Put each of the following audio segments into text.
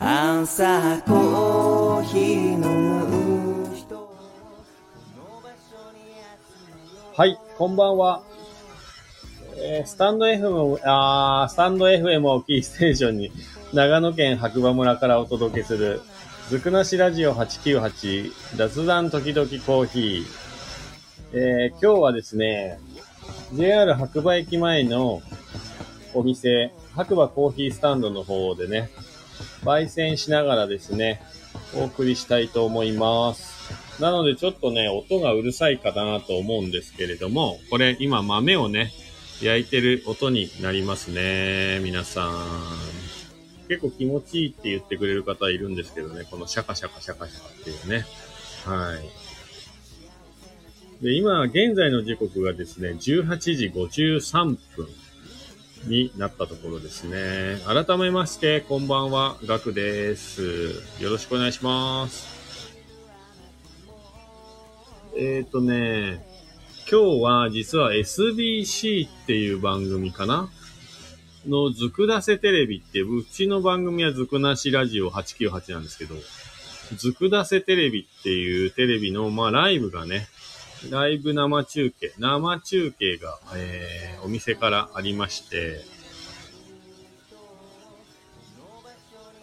朝コーヒー飲む人はい、こんばんは。えースタンド FM を、あスタンド FM をキーステーションに、長野県白馬村からお届けする、ずくなしラジオ898、雑談時々コーヒー。えー今日はですね、JR 白馬駅前のお店、白馬コーヒースタンドの方でね、焙煎しながらですね、お送りしたいと思います。なのでちょっとね、音がうるさいかなと思うんですけれども、これ今豆をね、焼いてる音になりますね。皆さん。結構気持ちいいって言ってくれる方いるんですけどね、このシャカシャカシャカシャカっていうね。はい。で、今、現在の時刻がですね、18時53分になったところですね。改めまして、こんばんは、ガクです。よろしくお願いします。えっ、ー、とね、今日は実は SBC っていう番組かな？のずくだせテレビって、うちの番組はずくなしラジオ898なんですけど、ずくだせテレビっていうテレビの、まあライブがね、ライブ生中継、生中継が、えー、お店からありまして、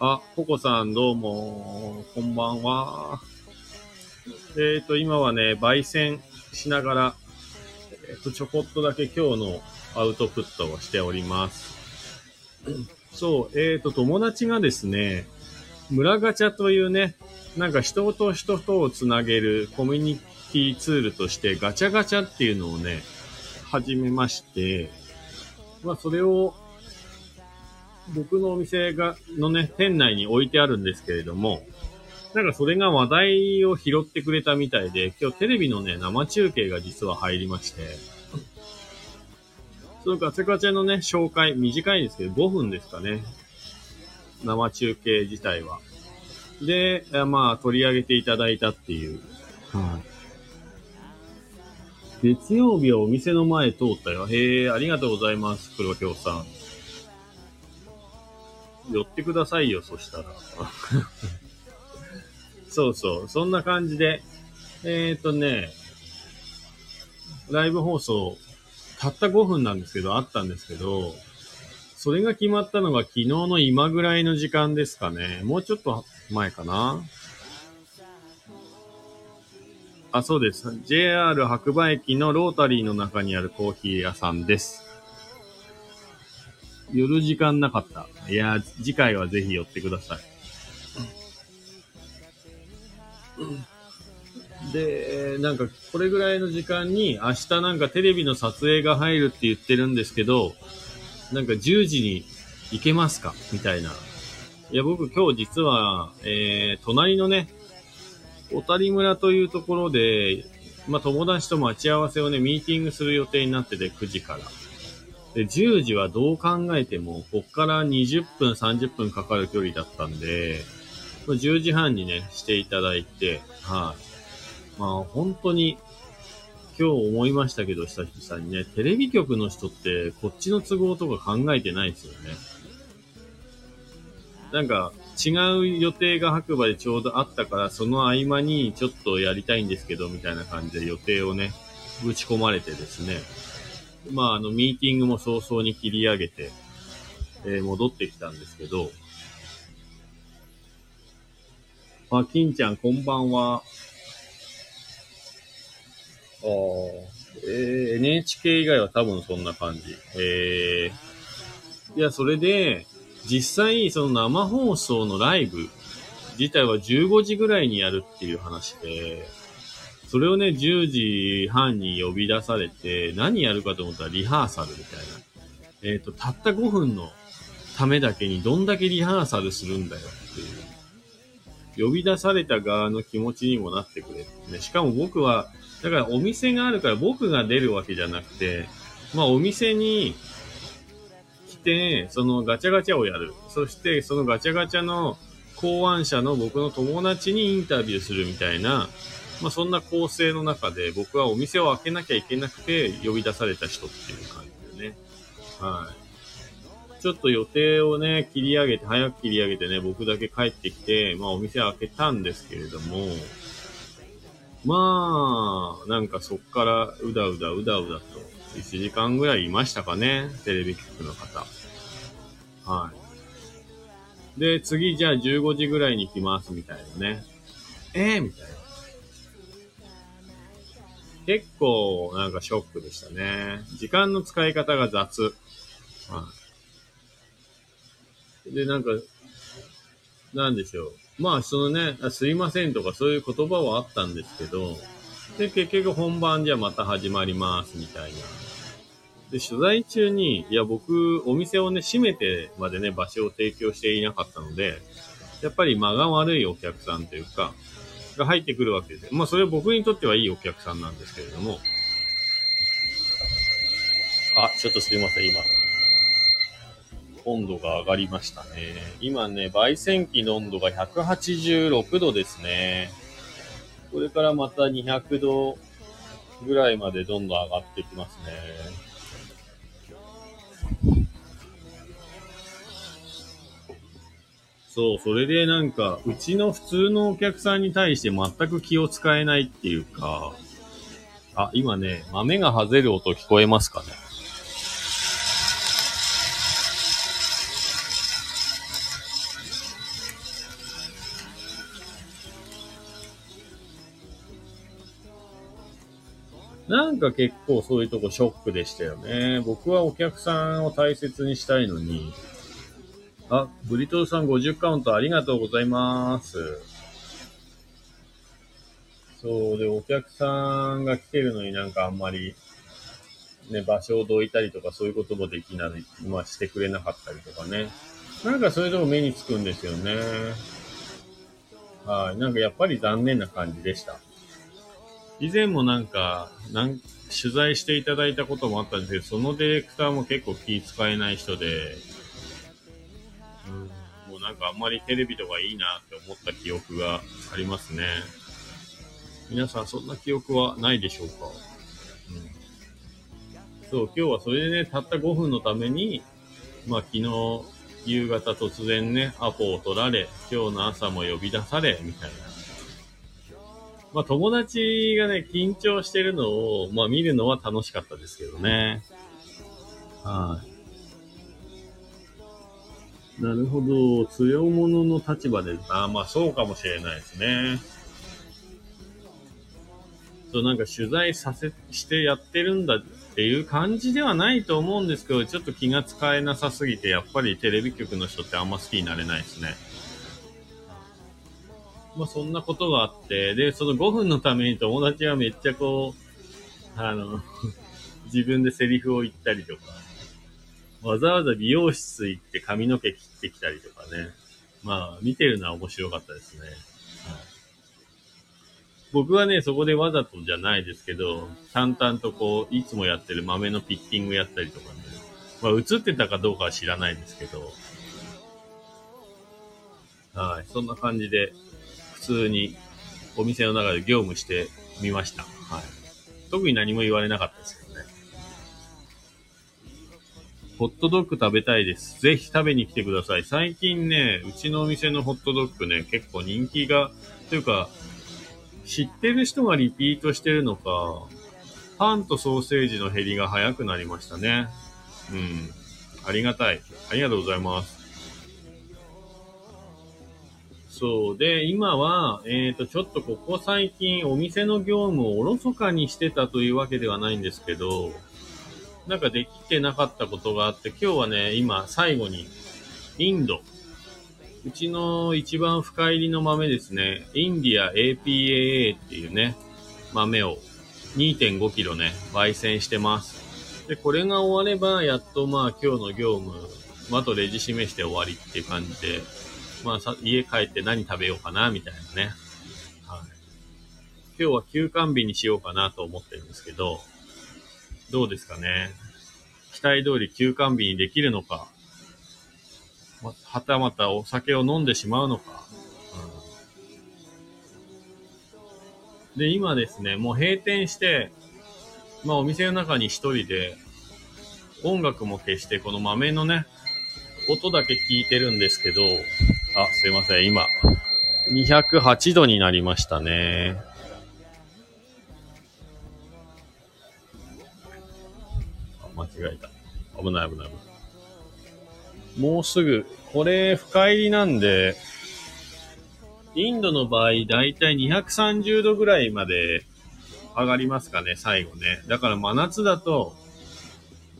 あ、ココさんどうも、こんばんは。えっ、と、今はね、焙煎しながら、えっ、と、ちょこっとだけ今日のアウトプットをしております。そう、えっ、と、友達がですね、村ガチャというね、なんか人と人とをつなげるコミュニティツールとしてガチャガチャっていうのをね、始めまして、まあそれを僕のお店が、のね、店内に置いてあるんですけれども、なんかそれが話題を拾ってくれたみたいで、今日テレビのね、生中継が実は入りまして、そのガチャガチャのね、紹介、短いんですけど、5分ですかね。生中継自体は。で、まあ、取り上げていただいたっていう。はい。月曜日はお店の前通ったよ。へえ、ありがとうございます、黒京さん。寄ってくださいよ、そしたら。そうそう、そんな感じで。えっ、とね、ライブ放送、たった5分なんですけど、あったんですけど、それが決まったのが昨日の今ぐらいの時間ですかね。もうちょっと前かな。あ、そうです。JR 白馬駅のロータリーの中にあるコーヒー屋さんです。寄る時間なかった。いや、次回はぜひ寄ってください。で、なんか、これぐらいの時間に、明日なんかテレビの撮影が入るって言ってるんですけど、なんか10時に行けますか？みたいな。いや、僕今日実は、えー、隣のね、小谷村というところで、まあ、友達と待ち合わせをね、ミーティングする予定になってて、9時から。で、10時はどう考えても、こっから20分、30分かかる距離だったんで、10時半にね、していただいて、はい、まあ、本当に、今日思いましたけど、久々にね、テレビ局の人って、こっちの都合とか考えてないですよね。なんか、違う予定が白馬でちょうどあったから、その合間にちょっとやりたいんですけど、みたいな感じで予定をね、ぶち込まれてですね。まあ、あの、ミーティングも早々に切り上げて、えー、戻ってきたんですけど、あ、金ちゃん、こんばんは。あえー、NHK 以外は多分そんな感じ。えー、いや、それで、実際、その生放送のライブ自体は15時ぐらいにやるっていう話で、それをね、10時半に呼び出されて、何やるかと思ったらリハーサルみたいな。えっ、ー、と、たった5分のためだけにどんだけリハーサルするんだよっていう。呼び出された側の気持ちにもなってくれってね。しかも僕は、だからお店があるから僕が出るわけじゃなくて、まあお店にて、そのガチャガチャをやる。そしてそのガチャガチャの考案者の僕の友達にインタビューするみたいな、まあそんな構成の中で僕はお店を開けなきゃいけなくて呼び出された人っていう感じでね。はい。ちょっと予定をね、切り上げて、早く切り上げてね、僕だけ帰ってきて、まあお店開けたんですけれども、まあ、なんかそっからうだうだうだうだと、1時間ぐらいいましたかね、テレビ局の方。はい。で、次じゃあ15時ぐらいに来ますみたいなね。えー、みたいな。結構なんかショックでしたね。時間の使い方が雑。はい。で、なんか、なんでしょう。まあ、そのね、すいませんとかそういう言葉はあったんですけど、で、結局本番じゃまた始まりますみたいな。で、取材中に、いや、僕、お店をね、閉めてまでね、場所を提供していなかったので、やっぱり間が悪いお客さんというか、が入ってくるわけです。まあ、それは僕にとってはいいお客さんなんですけれども。あ、ちょっとすいません、今。温度が上がりましたね。今ね、焙煎機の温度が186度ですね。これからまた200度ぐらいまでどんどん上がってきますね。そう、それでなんか、うちの普通のお客さんに対して全く気を使えないっていうか、あ、今ね、豆が外れる音聞こえますかね？なんか結構そういうとこショックでしたよね。僕はお客さんを大切にしたいのに、あ、ブリトーさん50カウントありがとうございます。そうで、お客さんが来てるのになんかあんまり、ね、場所をどいたりとかそういうこともできない、まあしてくれなかったりとかね。なんかそういうとこ目につくんですよね。はい。なんかやっぱり残念な感じでした。以前もなんか、なん取材していただいたこともあったんですけど、そのディレクターも結構気使えない人で、なんかあんまりテレビとかいいなって思った記憶がありますね。皆さんそんな記憶はないでしょうか？うん。そう、今日はそれでね、たった5分のために、まあ昨日夕方突然ね、アポを取られ、今日の朝も呼び出され、みたいな。まあ友達がね、緊張してるのを、まあ見るのは楽しかったですけどね。はい、なるほど。強者の立場で、あまあそうかもしれないですね。そう、なんか取材させ、してやってるんだっていう感じではないと思うんですけど、ちょっと気が使えなさすぎて、やっぱりテレビ局の人ってあんま好きになれないですね。まあそんなことがあって、で、その5分のために友達はめっちゃこう、あの 自分でセリフを言ったりとか、わざわざ美容室行って髪の毛切ってきたりとかね。まあ、見てるのは面白かったですね。はい、僕はね、そこでわざとじゃないですけど、淡々とこう、いつもやってる豆のピッキングやったりとかね。まあ、映ってたかどうかは知らないですけど、はい、そんな感じで、普通にお店の中で業務してみました。はい。特に何も言われなかったですけど。ホットドッグ食べたいです。ぜひ食べに来てください。最近ね、うちのお店のホットドッグね、結構人気が、というか、知ってる人がリピートしてるのか、パンとソーセージの減りが早くなりましたね。うん。ありがたい。ありがとうございます。そう。で、今は、えっ、ー、と、ちょっとここ最近お店の業務をおろそかにしてたというわけではないんですけど、なんかできてなかったことがあって、今日はね、今最後に、インド。うちの一番深入りの豆ですね。インディア APAA っていうね、豆を2.5キロね、焙煎してます。で、これが終われば、やっとまあ今日の業務、あとレジ示して終わりっていう感じで、まあさ、家帰って何食べようかな、みたいなね。はい。今日は休館日にしようかなと思ってるんですけど、どうですかね。期待通り休館日にできるのか、はたまたお酒を飲んでしまうのか。で、今ですね、もう閉店して、まあお店の中に一人で、音楽も消して、この豆のね、音だけ聞いてるんですけど、あ、すいません、今、208度になりましたね。あ、間違えた。危ない危ない危ない。もうすぐ、これ深入りなんで、インドの場合、だいたい230度ぐらいまで上がりますかね、最後ね。だから真夏だと、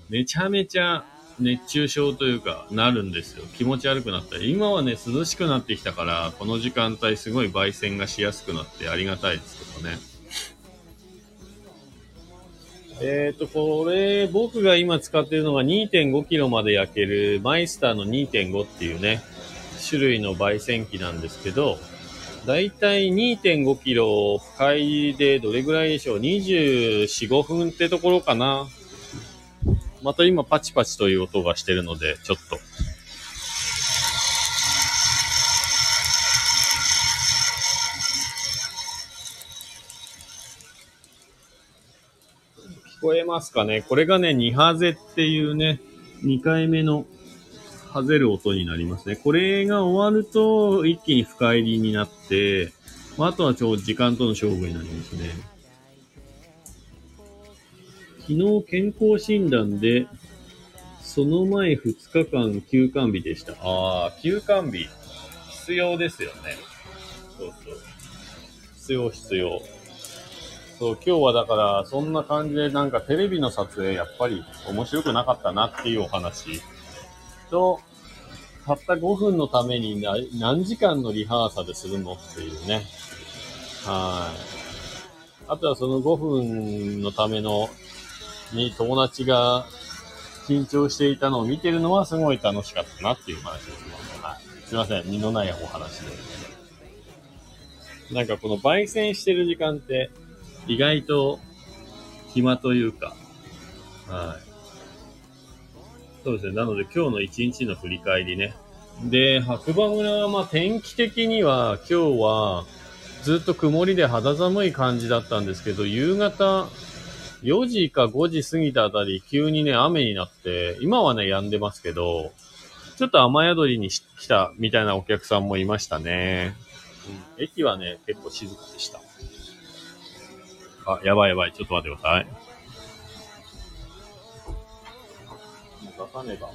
めちゃめちゃ熱中症というか、なるんですよ。気持ち悪くなったり。今はね、涼しくなってきたから、この時間帯すごい焙煎がしやすくなってありがたいですけどね。えっ、ー、と、これ、僕が今使ってるのが2.5キロまで焼けるマイスターの2.5っていうね、種類の焙煎機なんですけど、だいたい 2.5kg 深入りでどれぐらいでしょう ?24、5分ってところかな。また今パチパチという音がしてるので、ちょっと。こえますかね？これがね、2ハゼっていうね、2回目のハゼる音になりますね。これが終わると、一気に深入りになって、まあ、あとはちょうど時間との勝負になりますね。昨日健康診断で、その前2日間休館日でした。ああ、休館日。必要ですよね。そうそう。必要必要。そう、今日はだから、そんな感じでなんかテレビの撮影やっぱり面白くなかったなっていうお話と、たった5分のために何時間のリハーサルするのっていうね。はい。あとはその5分のためのに友達が緊張していたのを見てるのはすごい楽しかったなっていう話ですね。はい。すいません。身のないお話で。なんかこの焙煎してる時間って意外と暇というか、はい。そうですね。なので今日の一日の振り返りね。で、白馬村はまあ天気的には今日はずっと曇りで肌寒い感じだったんですけど、夕方4時か5時過ぎたあたり、急にね、雨になって、今はね、止んでますけど、ちょっと雨宿りに来たみたいなお客さんもいましたね。うん、駅はね、結構静かでした。あ、やばいやばい。ちょっと待ってください。もう出さねば。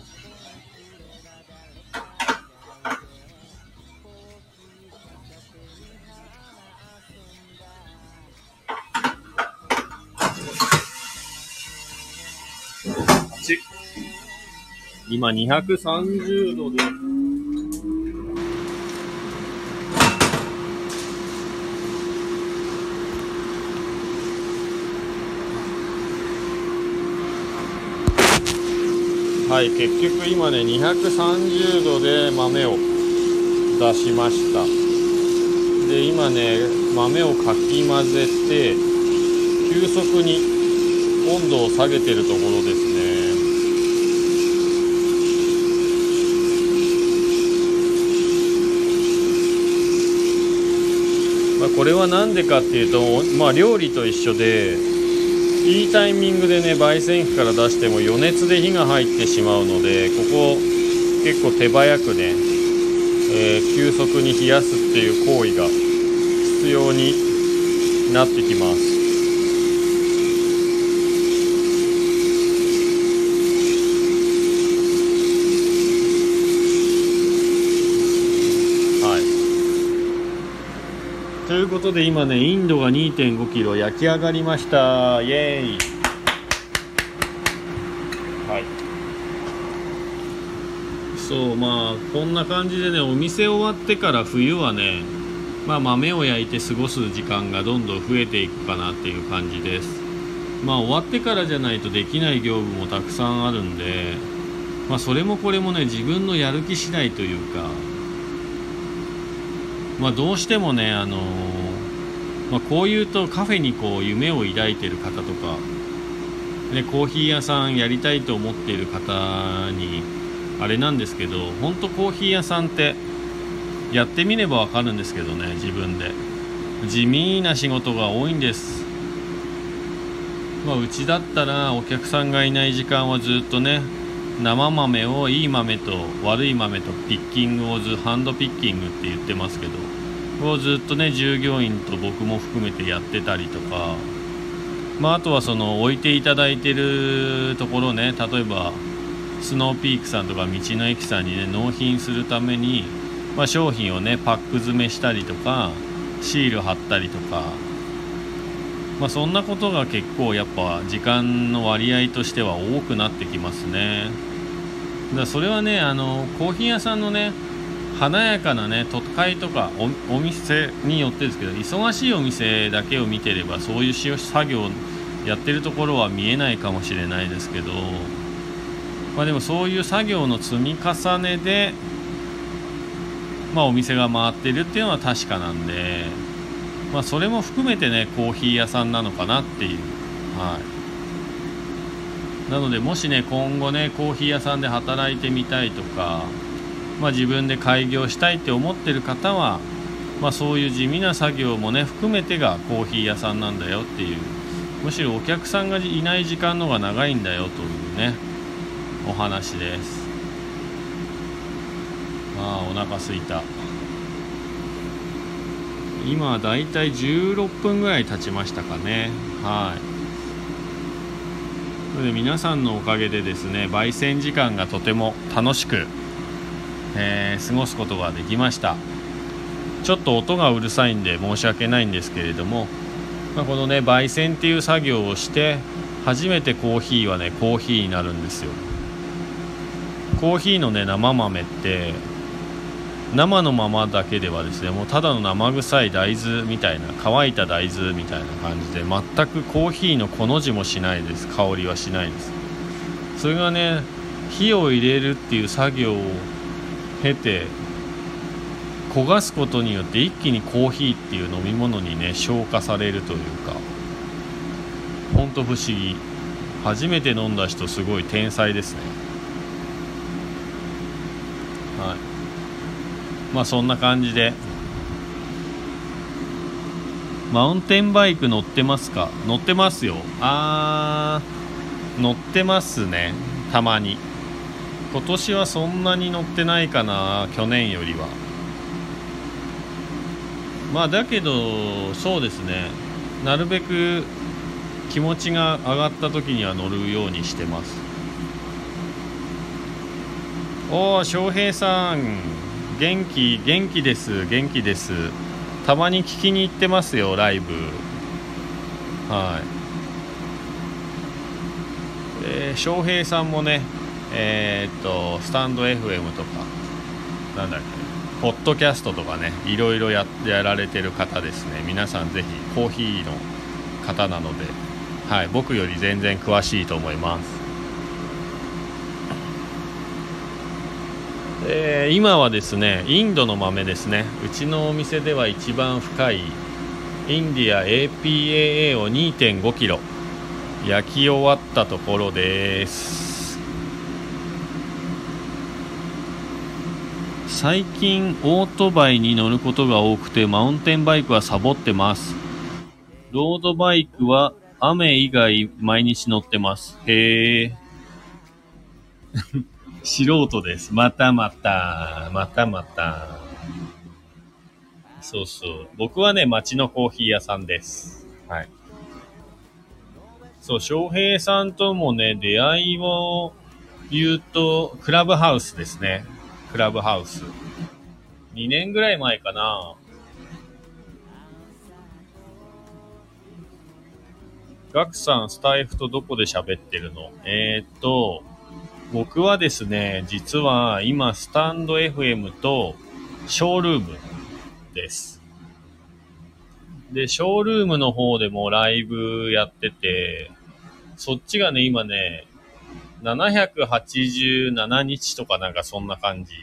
今230度で、はい、結局今ね、230度で豆を出しました。で、今ね、豆をかき混ぜて、急速に温度を下げてるところですね。まあ、これは何でかっていうと、まあ、料理と一緒でいいタイミングでね焙煎機から出しても余熱で火が入ってしまうのでここ結構手早くね、えー、急速に冷やすっていう行為が必要になってきます。ことで今ね、インドが2.5キロ焼き上がりました。イエーイ。はい。そう、まあ、こんな感じでね、お店終わってから冬はね、まあ、豆を焼いて過ごす時間がどんどん増えていくかなっていう感じです。まあ、終わってからじゃないとできない業務もたくさんあるんで、まあ、それもこれもね、自分のやる気次第というか、まあ、どうしてもね、あのー、まあ、こういうとカフェにこう夢を抱いてる方とか、ね、コーヒー屋さんやりたいと思っている方にあれなんですけど本当コーヒー屋さんってやってみればわかるんですけどね自分で。地味な仕事が多いんです。まあ、うちだったらお客さんがいない時間はずっとね生豆をいい豆と悪い豆とピッキングをずハンドピッキングって言ってますけど。をずっとね従業員と僕も含めてやってたりとかまあ、あとはその置いていただいてるところね例えばスノーピークさんとか道の駅さんにね納品するために、まあ、商品をねパック詰めしたりとかシール貼ったりとか、まあ、そんなことが結構やっぱ時間の割合としては多くなってきますね。だからそれはねあのコーヒー屋さんのね華やかなね都会とかお店によってですけど忙しいお店だけを見てればそういう作業やってるところは見えないかもしれないですけどまあでもそういう作業の積み重ねでまあお店が回ってるっていうのは確かなんでまあそれも含めてねコーヒー屋さんなのかなっていう。はい。なのでもしね今後ねコーヒー屋さんで働いてみたいとかまあ自分で開業したいって思ってる方はまあそういう地味な作業もね含めてがコーヒー屋さんなんだよっていうむしろお客さんがいない時間の方が長いんだよというねお話です。ああお腹すいた。今だいたい16分ぐらい経ちましたかね。はい。それで皆さんのおかげでですね焙煎時間がとても楽しく、えー、過ごすことができました。ちょっと音がうるさいんで申し訳ないんですけれどもまあ、このね焙煎っていう作業をして初めてコーヒーはねコーヒーになるんですよ。コーヒーのね生豆って生のままだけではですねもうただの生臭い大豆みたいな乾いた大豆みたいな感じで全くコーヒーのこの字もしないです。香りはしないです。それがね火を入れるっていう作業を経て焦がすことによって一気にコーヒーっていう飲み物にね消化されるというかほんと不思議。初めて飲んだ人すごい天才ですね。はい。まあそんな感じで。マウンテンバイク乗ってますか？乗ってますよ。あー乗ってますね。たまに。今年はそんなに乗ってないかな去年よりは。まあだけどそうですね。なるべく気持ちが上がった時には乗るようにしてます。おお翔平さん。元気元気です。元気です。たまに聞きに行ってますよライブ。はい。で翔平さんもねえー、っとスタンド FM とかなんだっけポッドキャストとかねいろいろややられてる方ですね。皆さんぜひコーヒーの方なので、はい、僕より全然詳しいと思います、えー、今はですねインドの豆ですね。うちのお店では一番深いインディア APAA を 2.5kg 焼き終わったところです。最近オートバイに乗ることが多くてマウンテンバイクはサボってます。ロードバイクは雨以外毎日乗ってます。へえ。素人です。またまた、またまた。そうそう。僕はね、街のコーヒー屋さんです。はい。そう、翔平さんともね、出会いを言うと、クラブハウスですね。クラブハウス。2年ぐらい前かな。ガクさん、スタイフとどこで喋ってるの？えー、っと、僕はですね、実は今、スタンド FM とショールームです。で、ショールームの方でもライブやってて、そっちがね、今ね、787日とかなんかそんな感じ。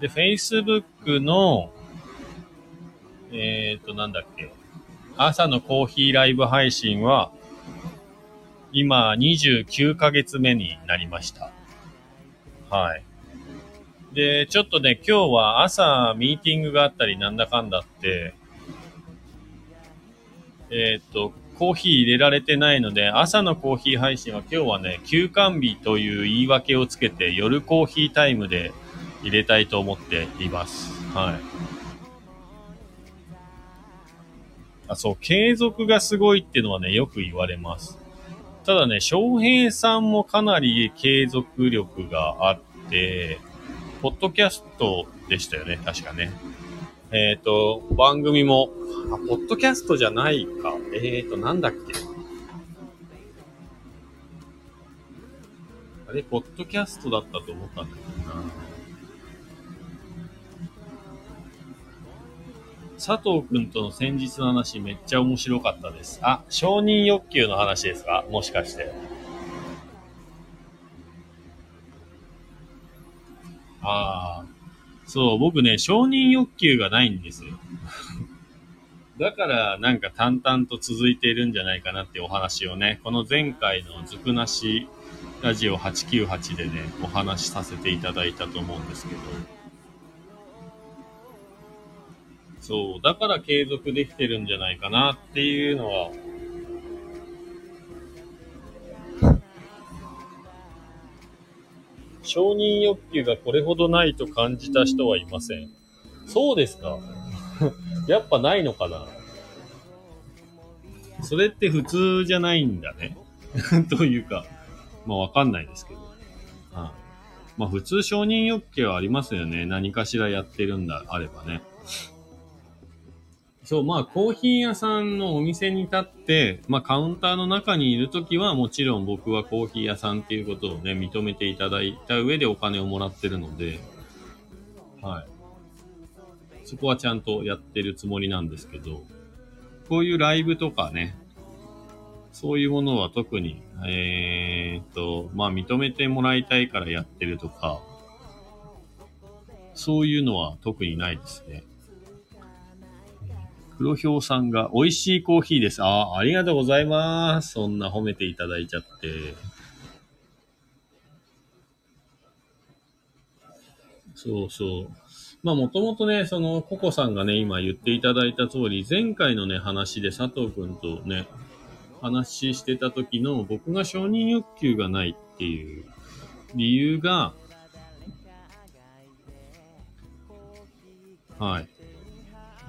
で、Facebook の、えっ、ー、と、なんだっけ。朝のコーヒーライブ配信は、今29ヶ月目になりました。はい。で、ちょっとね、今日は朝ミーティングがあったりなんだかんだって、えっ、ー、と、コーヒー入れられてないので、朝のコーヒー配信は今日はね、休館日という言い訳をつけて、夜コーヒータイムで入れたいと思っています。はい。あ、そう、継続がすごいっていうのはね、よく言われます。ただね、翔平さんもかなり継続力があって、ポッドキャストでしたよね、確かね。えっ、と、番組も、あ、ポッドキャストじゃないか。えっ、と、なんだっけ？あれ、ポッドキャストだったと思ったんだけどな。佐藤くんとの先日の話めっちゃ面白かったです。あ、承認欲求の話ですか？もしかして。ああ、そう、僕ね、承認欲求がないんですよ。だから、なんか淡々と続いているんじゃないかなってお話をね、この前回のずくなしラジオ898でね、お話しさせていただいたと思うんですけど。そう、だから継続できてるんじゃないかなっていうのは、承認欲求がこれほどないと感じた人はいません。そうですか やっぱないのかなそれって普通じゃないんだね。というか、まあわかんないですけど。あまあ普通承認欲求はありますよね。何かしらやってるんだ、あればね。そう、まあコーヒー屋さんのお店に立って、まあカウンターの中にいるときはもちろん僕はコーヒー屋さんっていうことをね、認めていただいた上でお金をもらってるので、はい。そこはちゃんとやってるつもりなんですけど、こういうライブとかね、そういうものは特に、えーっと、まあ認めてもらいたいからやってるとか、そういうのは特にないですね。黒ひょうさんが美味しいコーヒーです。ああ、ありがとうございます。そんな褒めていただいちゃって。そうそう。まあもともとね、そのココさんがね、今言っていただいた通り、前回のね、話で佐藤くんとね、話してた時の僕が承認欲求がないっていう理由が、はい。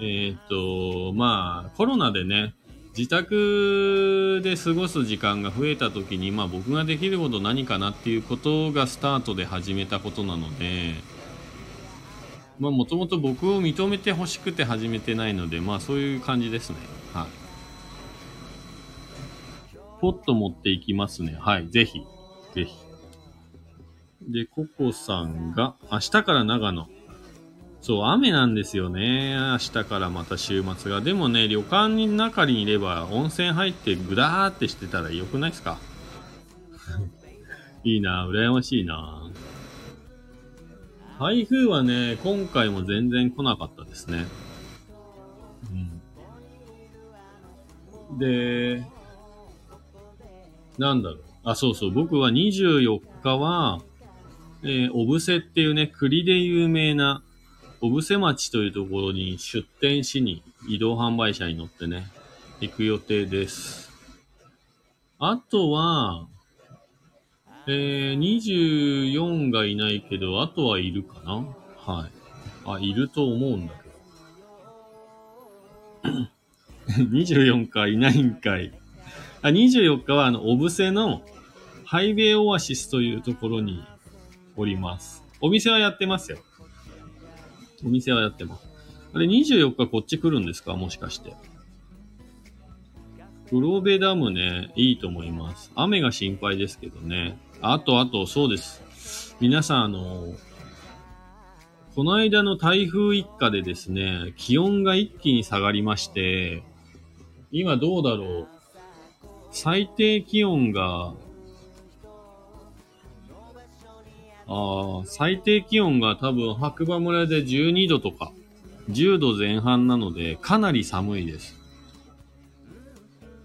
えっ、と、まあ、コロナでね、自宅で過ごす時間が増えた時に、まあ僕ができること何かなっていうことがスタートで始めたことなので、まあもともと僕を認めて欲しくて始めてないので、まあそういう感じですね。はい。ポッと持っていきますね。はい。ぜひ。ぜひ。で、ココさんが、明日から長野。そう、雨なんですよね。明日からまた週末が。でもね、旅館に中にいれば温泉入ってぐだーってしてたらよくないですか？いいな羨ましいな台風はね、今回も全然来なかったですね。うん。で、なんだろう。あ、そうそう。僕は24日は、えー、小布施っていうね、栗で有名な、小布施町というところに出店しに移動販売車に乗ってね、行く予定です。あとは、えー、24がいないけど、あとはいるかな？はい。あ、いると思うんだけど。24かいないんかい。あ、24日はあの、小布施のハイウェイオアシスというところにおります。お店はやってますよ。お店はやってます。あれ、24日こっち来るんですか？もしかして。黒部ダムね、いいと思います。雨が心配ですけどね。あと、あと、そうです。皆さん、あの、この間の台風一過でですね、気温が一気に下がりまして、今どうだろう？最低気温が、ああ、最低気温が多分白馬村で12度とか、10度前半なので、かなり寒いです。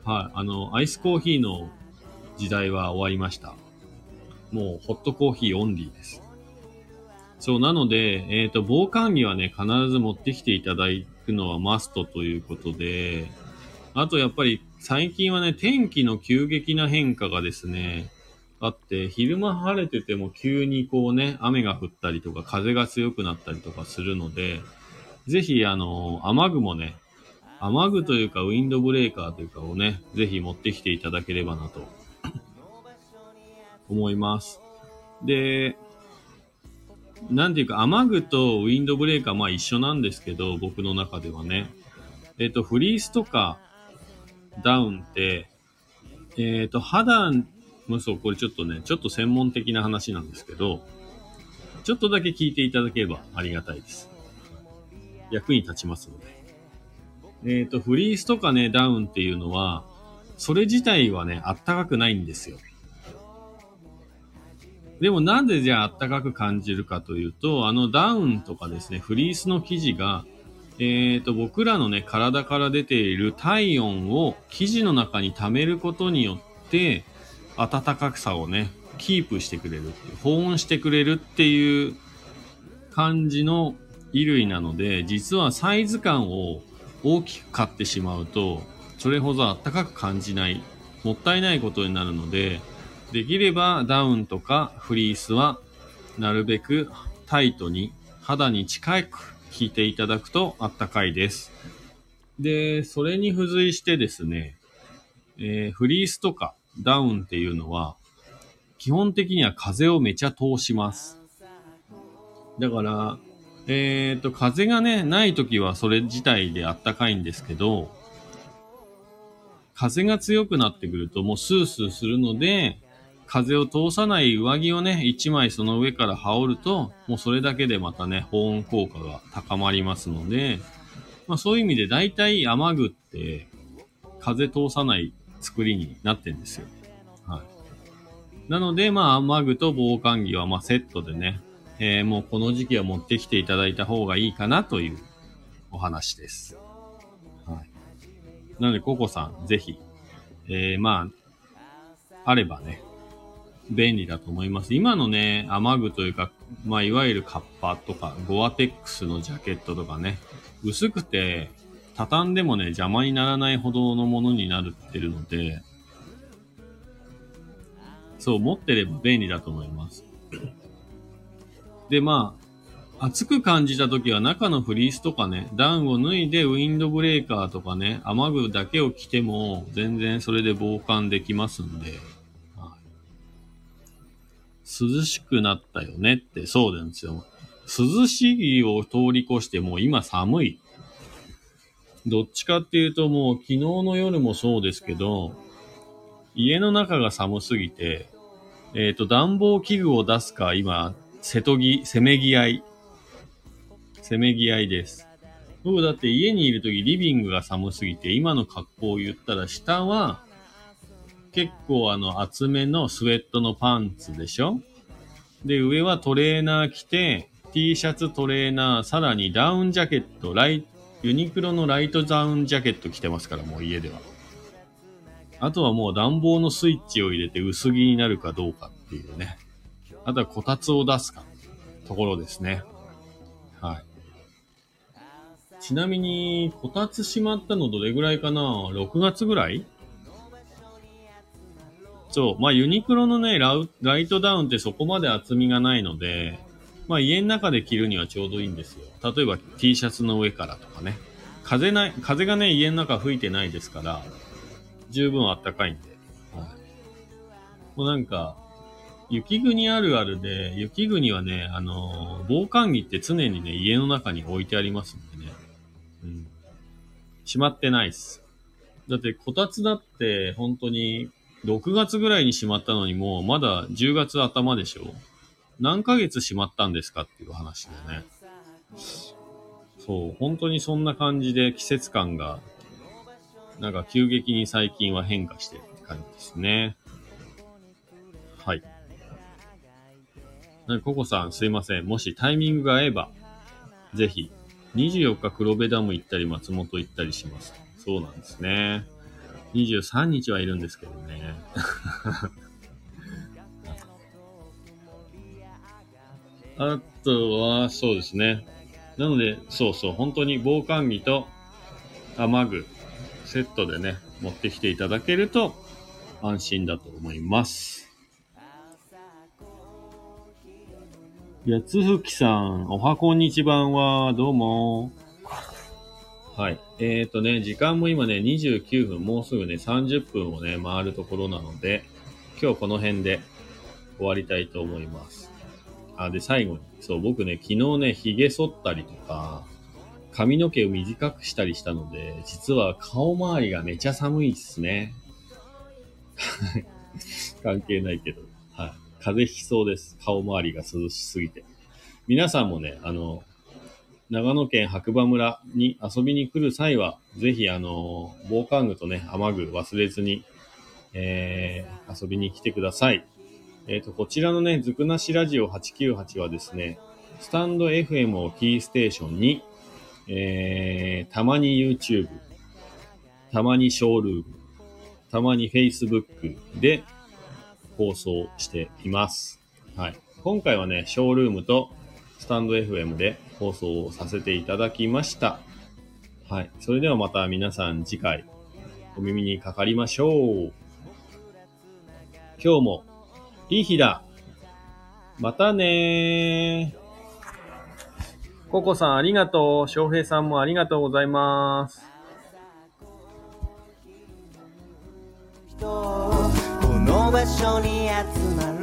はい。あの、アイスコーヒーの時代は終わりました。もう、ホットコーヒーオンリーです。そう、なので、えっ、と、防寒着はね、必ず持ってきていただくのはマストということで、あとやっぱり最近はね、天気の急激な変化がですね、あって、昼間晴れてても急にこうね、雨が降ったりとか、風が強くなったりとかするので、ぜひ、あの、雨具もね、雨具というか、ウィンドブレーカーというかをね、ぜひ持ってきていただければなと、思います。で、なんていうか、雨具とウィンドブレーカー、まあ一緒なんですけど、僕の中ではね。えっ、と、フリースとかダウンって、えっ、と、肌、まあそう、これちょっとね、ちょっと専門的な話なんですけど、ちょっとだけ聞いていただければありがたいです。役に立ちますので。えっ、と、フリースとかね、ダウンっていうのは、それ自体はね、あったかくないんですよ。でもなんでじゃああったかく感じるかというと、あのダウンとかですね、フリースの生地が、えっ、と、僕らのね、体から出ている体温を生地の中に溜めることによって、暖かさをね、キープしてくれるっていう、保温してくれるっていう感じの衣類なので、実はサイズ感を大きく買ってしまうと、それほど暖かく感じない、もったいないことになるので、できればダウンとかフリースはなるべくタイトに肌に近く着いていただくとあったかいです。で、それに付随してですね、えーフリースとかダウンっていうのは基本的には風をめちゃ通します。だから、えっ、と、風がね、ない時はそれ自体であったかいんですけど、風が強くなってくるともうスースーするので、風を通さない上着をね、一枚その上から羽織ると、もうそれだけでまたね、保温効果が高まりますので、まあそういう意味で大体雨具って風通さない作りになってんですよ。はい。なので、まあ雨具と防寒着はまあセットでね、えーもうこの時期は持ってきていただいた方がいいかなというお話です。はい。なので、ココさん、ぜひ、えー、まあ、あればね、便利だと思います。今のね、雨具というか、まあ、いわゆるカッパとか、ゴアテックスのジャケットとかね、薄くて、畳んでもね、邪魔にならないほどのものになるってるので、そう、持ってれば便利だと思います。で、まあ、暑く感じた時は中のフリースとかね、ダウンを脱いでウィンドブレーカーとかね、雨具だけを着ても全然それで防寒できますんで、はい涼しくなったよねってそうなんですよ。涼しいを通り越してもう今寒い。どっちかっていうともう昨日の夜もそうですけど、家の中が寒すぎて、えっ、と、暖房器具を出すか今、瀬戸ぎ、せめぎ合い。せめぎ合いです。僕だって家にいるときリビングが寒すぎて、今の格好を言ったら下は、結構あの厚めのスウェットのパンツでしょ？で、上はトレーナー着て、T シャツトレーナー、さらにダウンジャケット、ライ、ユニクロのライトダウンジャケット着てますから、もう家では。あとはもう暖房のスイッチを入れて薄着になるかどうかっていうね。あとはこたつを出すか、ところですね。はい。ちなみに、こたつしまったのどれぐらいかな ?6 月ぐらい？そう。まあ、ユニクロのねラ、ライトダウンってそこまで厚みがないので、まあ、家の中で着るにはちょうどいいんですよ。例えば T シャツの上からとかね。風ない、風がね、家の中吹いてないですから、十分あったかいんで。はい、もうなんか、雪国あるあるで、雪国はね、あのー防寒着って常にね、家の中に置いてありますんでね。うん。しまってないっす。だって、こたつだって、本当に、6月ぐらいにしまったのにもう、まだ10月頭でしょ何ヶ月しまったんですかっていう話でね。そう、本当にそんな感じで季節感が、なんか急激に最近は変化してるって感じですね。はい。ココさんすいません。もしタイミングが合えば、ぜひ、24日黒部ダム行ったり松本行ったりします。そうなんですね。23日はいるんですけどね。あとは、そうですね。なので、そうそう、本当に防寒着と雨具、セットでね、持ってきていただけると安心だと思います。やつふきさん、おはこんにちばんは、どうも。はい。えっ、ー、とね、時間も今ね、29分、もうすぐね、30分をね、回るところなので、今日この辺で終わりたいと思います。あ、で、最後に、そう、僕ね、昨日ね、髭剃ったりとか、髪の毛を短くしたりしたので、実は顔周りがめちゃ寒いっすね。関係ないけど。はい。風邪ひきそうです。顔周りが涼しすぎて。皆さんもね、あの、長野県白馬村に遊びに来る際は、ぜひあの、防寒具とね、雨具忘れずに、えー、遊びに来てください。えっ、と、こちらのね、ずくなしラジオ898はですね、スタンド FM をキーステーションに、えー、たまに YouTube、たまにショールーム、たまに Facebook で放送しています。はい。今回はね、ショールームとスタンド FM で放送をさせていただきました。はい。それではまた皆さん次回お耳にかかりましょう。今日もいい日だ。またねー。ココさんありがとう。翔平さんもありがとうございます。この場所に集まる